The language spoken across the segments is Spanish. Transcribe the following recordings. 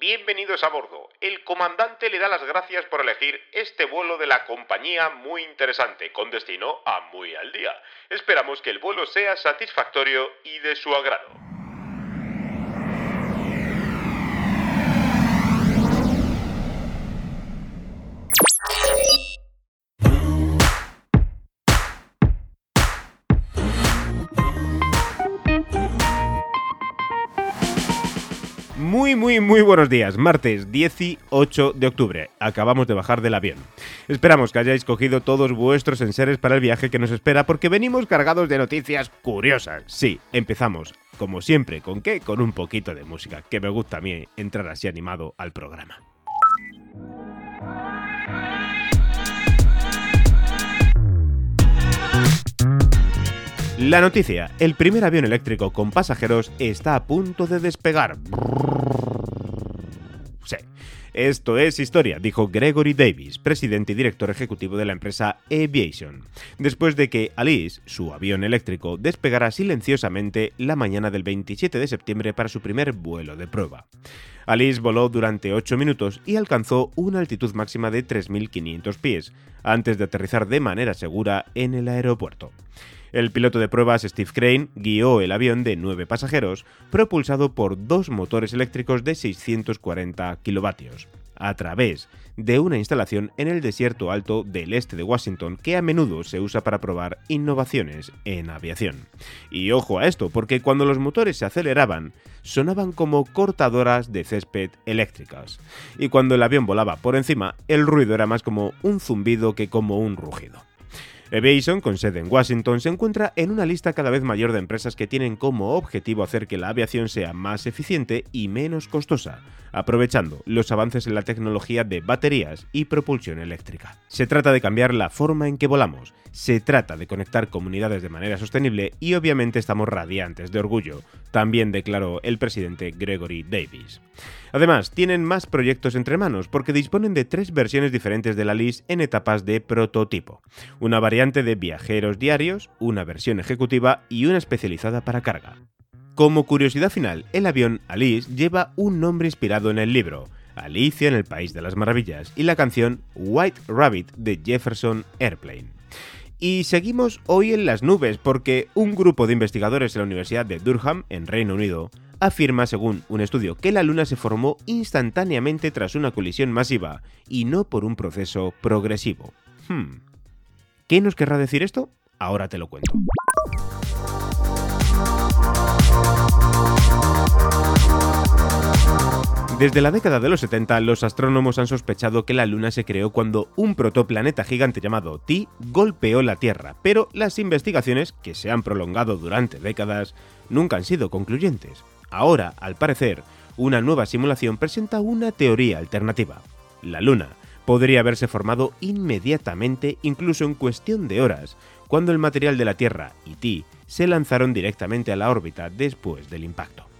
Bienvenidos a bordo. El comandante le da las gracias por elegir este vuelo de la compañía muy interesante, con destino a muy al día. Esperamos que el vuelo sea satisfactorio y de su agrado. Muy, muy, muy buenos días. Martes 18 de octubre. Acabamos de bajar del avión. Esperamos que hayáis cogido todos vuestros enseres para el viaje que nos espera porque venimos cargados de noticias curiosas. Sí, empezamos, como siempre, ¿con qué? Con un poquito de música, que me gusta a mí entrar así animado al programa. La noticia, el primer avión eléctrico con pasajeros está a punto de despegar. Sí, esto es historia, dijo Gregory Davis, presidente y director ejecutivo de la empresa Aviation, después de que Alice, su avión eléctrico, despegara silenciosamente la mañana del 27 de septiembre para su primer vuelo de prueba. Alice voló durante 8 minutos y alcanzó una altitud máxima de 3.500 pies, antes de aterrizar de manera segura en el aeropuerto. El piloto de pruebas Steve Crane guió el avión de 9 pasajeros, propulsado por dos motores eléctricos de 640 kilovatios, a través de una instalación en el desierto alto del este de Washington que a menudo se usa para probar innovaciones en aviación. Y ojo a esto, porque cuando los motores se aceleraban, sonaban como cortadoras de césped eléctricas, y cuando el avión volaba por encima, el ruido era más como un zumbido que como un rugido. Aviation, con sede en Washington, se encuentra en una lista cada vez mayor de empresas que tienen como objetivo hacer que la aviación sea más eficiente y menos costosa, aprovechando los avances en la tecnología de baterías y propulsión eléctrica. Se trata de cambiar la forma en que volamos, se trata de conectar comunidades de manera sostenible y obviamente estamos radiantes de orgullo, también declaró el presidente Gregory Davis. Además, tienen más proyectos entre manos porque disponen de tres versiones diferentes de la LIS en etapas de prototipo. Una variante de viajeros diarios, una versión ejecutiva y una especializada para carga. Como curiosidad final, el avión Alice lleva un nombre inspirado en el libro, Alicia en el País de las Maravillas, y la canción White Rabbit de Jefferson Airplane. Y seguimos hoy en las nubes porque un grupo de investigadores en la Universidad de Durham, en Reino Unido, afirma, según un estudio, que la Luna se formó instantáneamente tras una colisión masiva y no por un proceso progresivo. Hmm. ¿Qué nos querrá decir esto? Ahora te lo cuento. Desde la década de los 70, los astrónomos han sospechado que la Luna se creó cuando un protoplaneta gigante llamado Ti golpeó la Tierra, pero las investigaciones, que se han prolongado durante décadas, nunca han sido concluyentes. Ahora, al parecer, una nueva simulación presenta una teoría alternativa. La Luna podría haberse formado inmediatamente, incluso en cuestión de horas, cuando el material de la Tierra y Ti se lanzaron directamente a la órbita después del impacto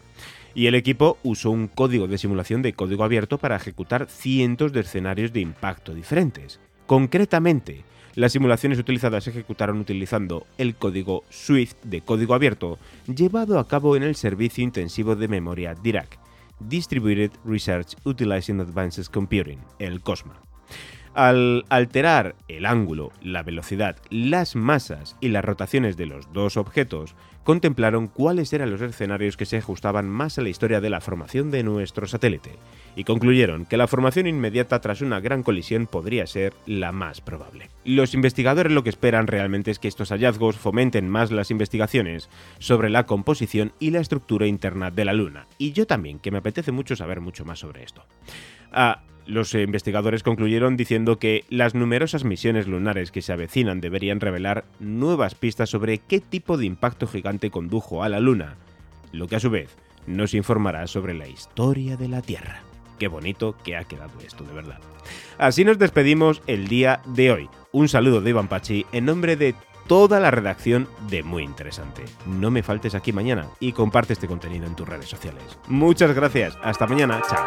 y el equipo usó un código de simulación de código abierto para ejecutar cientos de escenarios de impacto diferentes. Concretamente, las simulaciones utilizadas se ejecutaron utilizando el código Swift de código abierto llevado a cabo en el Servicio Intensivo de Memoria DIRAC, Distributed Research Utilizing Advanced Computing, el COSMA. Al alterar el ángulo, la velocidad, las masas y las rotaciones de los dos objetos, contemplaron cuáles eran los escenarios que se ajustaban más a la historia de la formación de nuestro satélite, y concluyeron que la formación inmediata tras una gran colisión podría ser la más probable. Los investigadores lo que esperan realmente es que estos hallazgos fomenten más las investigaciones sobre la composición y la estructura interna de la Luna, y yo también, que me apetece mucho saber mucho más sobre esto. Ah, los investigadores concluyeron diciendo que las numerosas misiones lunares que se avecinan deberían revelar nuevas pistas sobre qué tipo de impacto gigante condujo a la Luna, lo que a su vez nos informará sobre la historia de la Tierra. Qué bonito que ha quedado esto, de verdad. Así nos despedimos el día de hoy. Un saludo de Iván Pachi en nombre de toda la redacción de Muy Interesante. No me faltes aquí mañana y comparte este contenido en tus redes sociales. Muchas gracias. Hasta mañana. Chao.